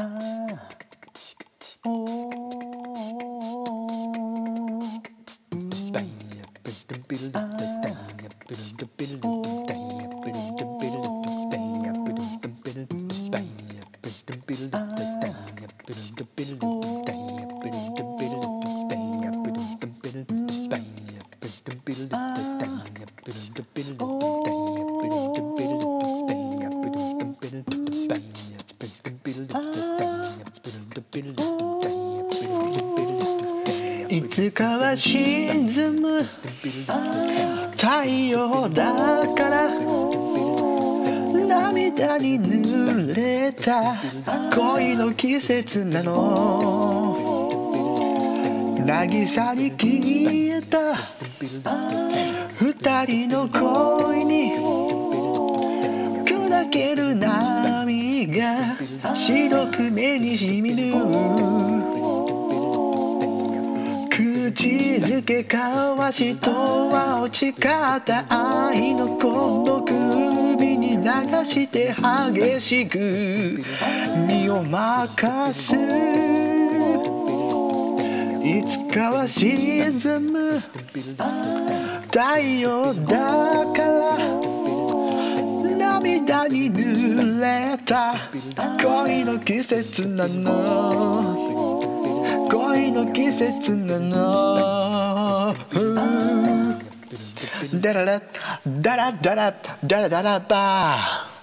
Oh, oh, oh, oh. いつかは沈む太陽だから涙に濡れた恋の季節なの渚に消えた二人の恋に砕けるく目にしみる。口づけ交わしとは落ち方愛のこの首に流して激しく。身を任す。いつかは沈む。太陽だ涙に濡れた。恋の季節なの。恋の季節なの。ダララダラダラダラダラバー